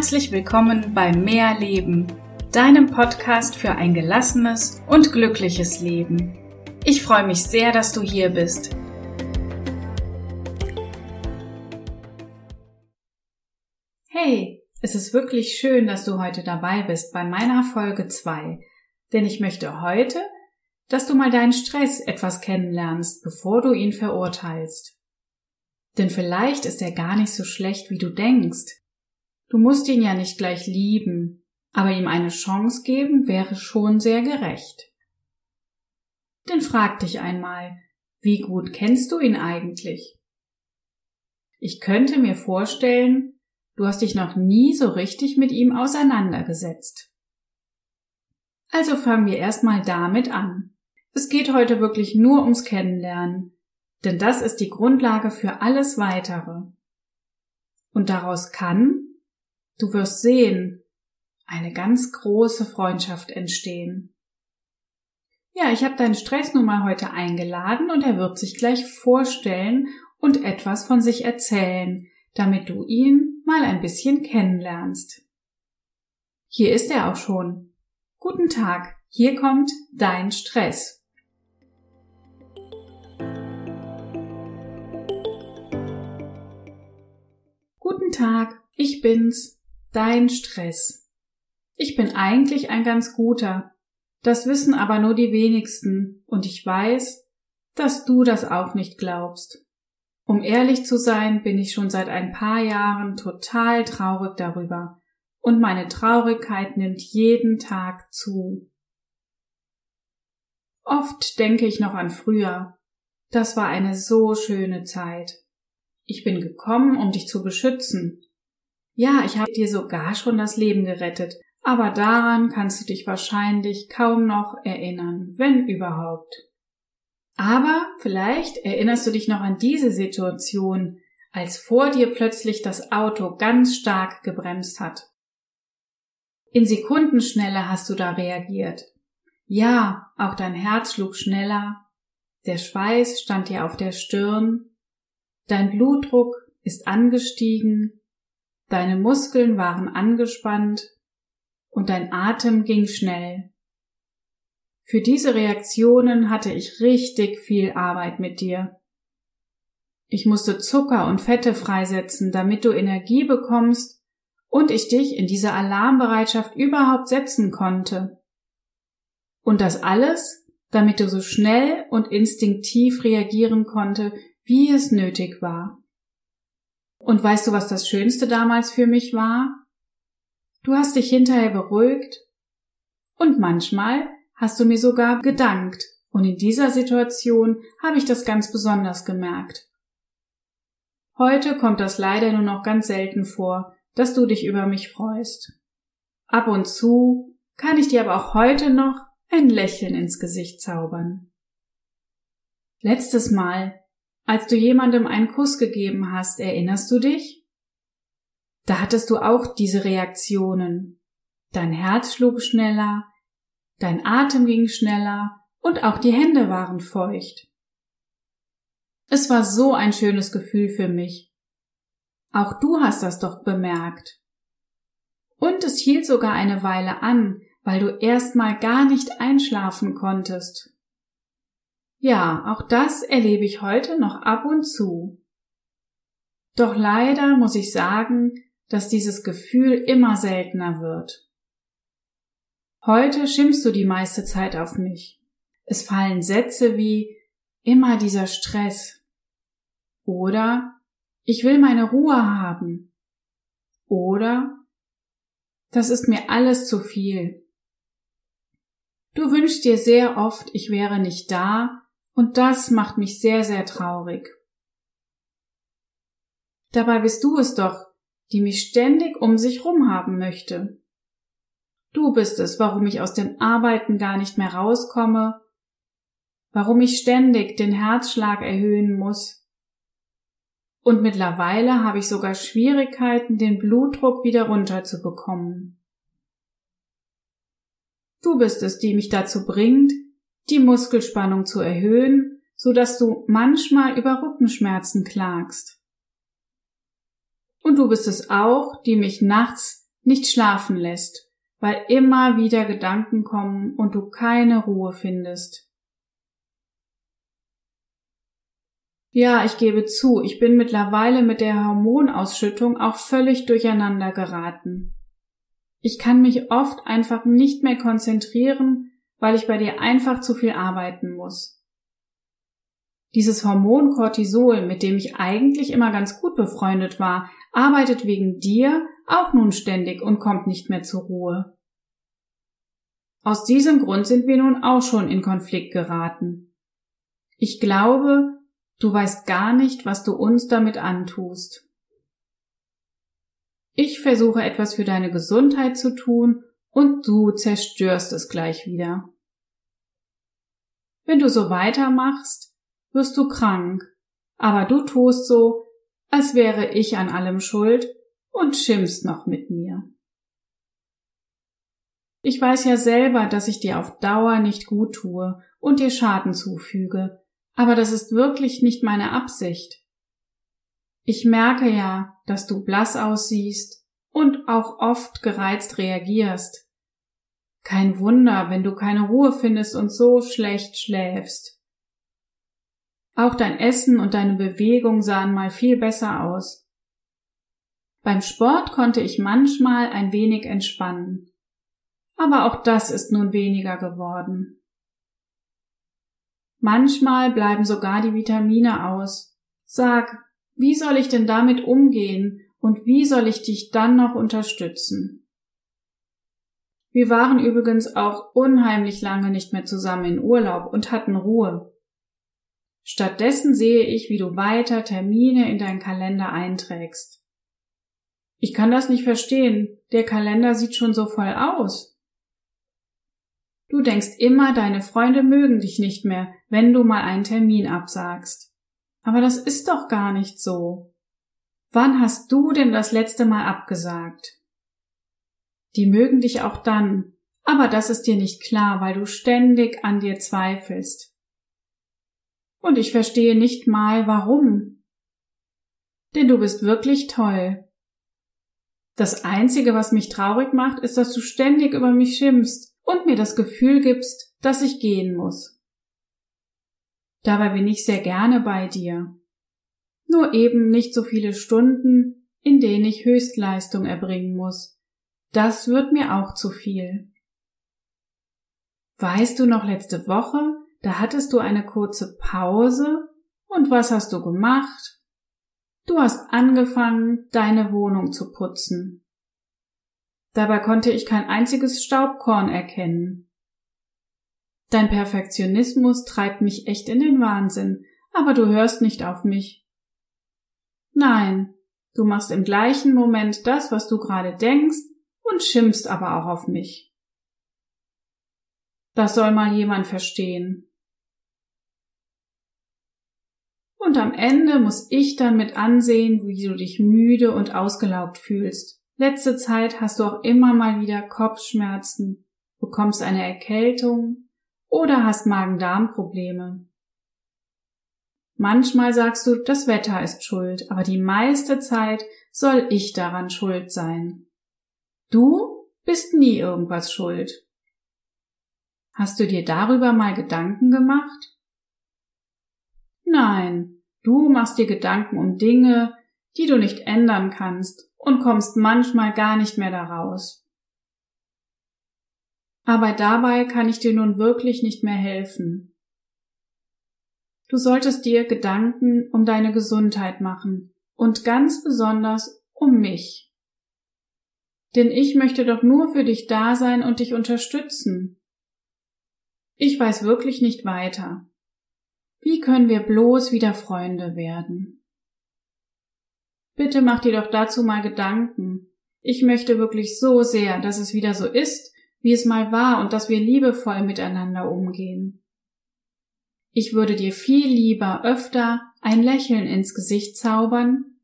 Herzlich willkommen bei Mehr Leben, deinem Podcast für ein gelassenes und glückliches Leben. Ich freue mich sehr, dass du hier bist. Hey, es ist wirklich schön, dass du heute dabei bist bei meiner Folge 2, denn ich möchte heute, dass du mal deinen Stress etwas kennenlernst, bevor du ihn verurteilst. Denn vielleicht ist er gar nicht so schlecht, wie du denkst. Du musst ihn ja nicht gleich lieben, aber ihm eine Chance geben wäre schon sehr gerecht. Denn frag dich einmal, wie gut kennst du ihn eigentlich? Ich könnte mir vorstellen, du hast dich noch nie so richtig mit ihm auseinandergesetzt. Also fangen wir erstmal damit an. Es geht heute wirklich nur ums Kennenlernen, denn das ist die Grundlage für alles weitere. Und daraus kann, Du wirst sehen, eine ganz große Freundschaft entstehen. Ja, ich habe deinen Stress nun mal heute eingeladen und er wird sich gleich vorstellen und etwas von sich erzählen, damit du ihn mal ein bisschen kennenlernst. Hier ist er auch schon. Guten Tag, hier kommt dein Stress. Guten Tag, ich bin's, Dein Stress. Ich bin eigentlich ein ganz guter. Das wissen aber nur die wenigsten und ich weiß, dass du das auch nicht glaubst. Um ehrlich zu sein, bin ich schon seit ein paar Jahren total traurig darüber und meine Traurigkeit nimmt jeden Tag zu. Oft denke ich noch an früher. Das war eine so schöne Zeit. Ich bin gekommen, um dich zu beschützen, ja, ich habe dir sogar schon das Leben gerettet, aber daran kannst du dich wahrscheinlich kaum noch erinnern, wenn überhaupt. Aber vielleicht erinnerst du dich noch an diese Situation, als vor dir plötzlich das Auto ganz stark gebremst hat. In Sekundenschnelle hast du da reagiert. Ja, auch dein Herz schlug schneller, der Schweiß stand dir auf der Stirn, dein Blutdruck ist angestiegen, Deine Muskeln waren angespannt und dein Atem ging schnell. Für diese Reaktionen hatte ich richtig viel Arbeit mit dir. Ich musste Zucker und Fette freisetzen, damit du Energie bekommst und ich dich in diese Alarmbereitschaft überhaupt setzen konnte. Und das alles, damit du so schnell und instinktiv reagieren konnte, wie es nötig war. Und weißt du, was das Schönste damals für mich war? Du hast dich hinterher beruhigt und manchmal hast du mir sogar gedankt und in dieser Situation habe ich das ganz besonders gemerkt. Heute kommt das leider nur noch ganz selten vor, dass du dich über mich freust. Ab und zu kann ich dir aber auch heute noch ein Lächeln ins Gesicht zaubern. Letztes Mal, als du jemandem einen Kuss gegeben hast, erinnerst du dich? Da hattest du auch diese Reaktionen. Dein Herz schlug schneller, dein Atem ging schneller und auch die Hände waren feucht. Es war so ein schönes Gefühl für mich. Auch du hast das doch bemerkt. Und es hielt sogar eine Weile an, weil du erst mal gar nicht einschlafen konntest. Ja, auch das erlebe ich heute noch ab und zu. Doch leider muss ich sagen, dass dieses Gefühl immer seltener wird. Heute schimpfst du die meiste Zeit auf mich. Es fallen Sätze wie immer dieser Stress oder ich will meine Ruhe haben oder das ist mir alles zu viel. Du wünschst dir sehr oft, ich wäre nicht da und das macht mich sehr, sehr traurig. Dabei bist du es doch, die mich ständig um sich rum haben möchte. Du bist es, warum ich aus den Arbeiten gar nicht mehr rauskomme, warum ich ständig den Herzschlag erhöhen muss. Und mittlerweile habe ich sogar Schwierigkeiten, den Blutdruck wieder runterzubekommen. Du bist es, die mich dazu bringt, die Muskelspannung zu erhöhen, so dass du manchmal über Rückenschmerzen klagst. Und du bist es auch, die mich nachts nicht schlafen lässt, weil immer wieder Gedanken kommen und du keine Ruhe findest. Ja, ich gebe zu, ich bin mittlerweile mit der Hormonausschüttung auch völlig durcheinander geraten. Ich kann mich oft einfach nicht mehr konzentrieren, weil ich bei dir einfach zu viel arbeiten muss. Dieses Hormon Cortisol, mit dem ich eigentlich immer ganz gut befreundet war, arbeitet wegen dir auch nun ständig und kommt nicht mehr zur Ruhe. Aus diesem Grund sind wir nun auch schon in Konflikt geraten. Ich glaube, Du weißt gar nicht, was du uns damit antust. Ich versuche etwas für deine Gesundheit zu tun und du zerstörst es gleich wieder. Wenn du so weitermachst, wirst du krank, aber du tust so, als wäre ich an allem schuld und schimpfst noch mit mir. Ich weiß ja selber, dass ich dir auf Dauer nicht gut tue und dir Schaden zufüge, aber das ist wirklich nicht meine Absicht. Ich merke ja, dass du blass aussiehst und auch oft gereizt reagierst. Kein Wunder, wenn du keine Ruhe findest und so schlecht schläfst. Auch dein Essen und deine Bewegung sahen mal viel besser aus. Beim Sport konnte ich manchmal ein wenig entspannen. Aber auch das ist nun weniger geworden. Manchmal bleiben sogar die Vitamine aus. Sag, wie soll ich denn damit umgehen und wie soll ich dich dann noch unterstützen? Wir waren übrigens auch unheimlich lange nicht mehr zusammen in Urlaub und hatten Ruhe. Stattdessen sehe ich, wie du weiter Termine in deinen Kalender einträgst. Ich kann das nicht verstehen. Der Kalender sieht schon so voll aus. Du denkst immer, deine Freunde mögen dich nicht mehr, wenn du mal einen Termin absagst. Aber das ist doch gar nicht so. Wann hast du denn das letzte Mal abgesagt? Die mögen dich auch dann, aber das ist dir nicht klar, weil du ständig an dir zweifelst. Und ich verstehe nicht mal, warum. Denn du bist wirklich toll. Das Einzige, was mich traurig macht, ist, dass du ständig über mich schimpfst und mir das Gefühl gibst, dass ich gehen muss. Dabei bin ich sehr gerne bei dir. Nur eben nicht so viele Stunden, in denen ich Höchstleistung erbringen muss. Das wird mir auch zu viel. Weißt du noch letzte Woche, da hattest du eine kurze Pause und was hast du gemacht? Du hast angefangen, deine Wohnung zu putzen. Dabei konnte ich kein einziges Staubkorn erkennen. Dein Perfektionismus treibt mich echt in den Wahnsinn, aber du hörst nicht auf mich. Nein, du machst im gleichen Moment das, was du gerade denkst, und schimpfst aber auch auf mich. Das soll mal jemand verstehen. Und am Ende muss ich dann mit ansehen, wie du dich müde und ausgelaugt fühlst. Letzte Zeit hast du auch immer mal wieder Kopfschmerzen, bekommst eine Erkältung oder hast Magen-Darm-Probleme. Manchmal sagst du, das Wetter ist schuld, aber die meiste Zeit soll ich daran schuld sein. Du bist nie irgendwas schuld. Hast du dir darüber mal Gedanken gemacht? Nein, du machst dir Gedanken um Dinge, die du nicht ändern kannst und kommst manchmal gar nicht mehr daraus. Aber dabei kann ich dir nun wirklich nicht mehr helfen. Du solltest dir Gedanken um deine Gesundheit machen und ganz besonders um mich. Denn ich möchte doch nur für dich da sein und dich unterstützen. Ich weiß wirklich nicht weiter. Wie können wir bloß wieder Freunde werden? Bitte mach dir doch dazu mal Gedanken. Ich möchte wirklich so sehr, dass es wieder so ist, wie es mal war und dass wir liebevoll miteinander umgehen. Ich würde dir viel lieber öfter ein Lächeln ins Gesicht zaubern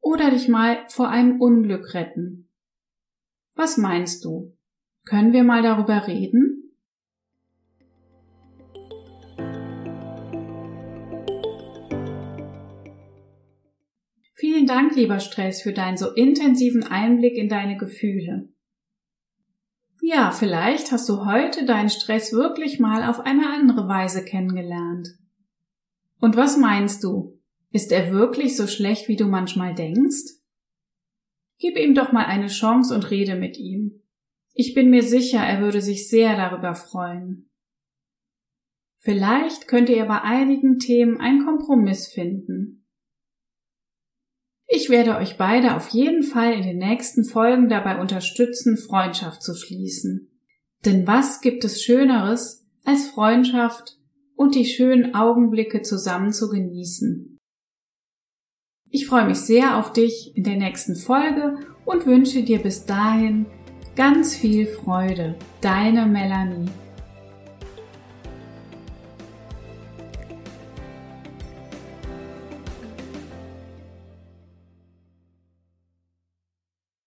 oder dich mal vor einem Unglück retten. Was meinst du? Können wir mal darüber reden? Dank, lieber Stress, für deinen so intensiven Einblick in deine Gefühle. Ja, vielleicht hast du heute deinen Stress wirklich mal auf eine andere Weise kennengelernt. Und was meinst du? Ist er wirklich so schlecht, wie du manchmal denkst? Gib ihm doch mal eine Chance und rede mit ihm. Ich bin mir sicher, er würde sich sehr darüber freuen. Vielleicht könnt ihr bei einigen Themen einen Kompromiss finden. Ich werde euch beide auf jeden Fall in den nächsten Folgen dabei unterstützen, Freundschaft zu schließen. Denn was gibt es Schöneres, als Freundschaft und die schönen Augenblicke zusammen zu genießen? Ich freue mich sehr auf dich in der nächsten Folge und wünsche dir bis dahin ganz viel Freude. Deine Melanie.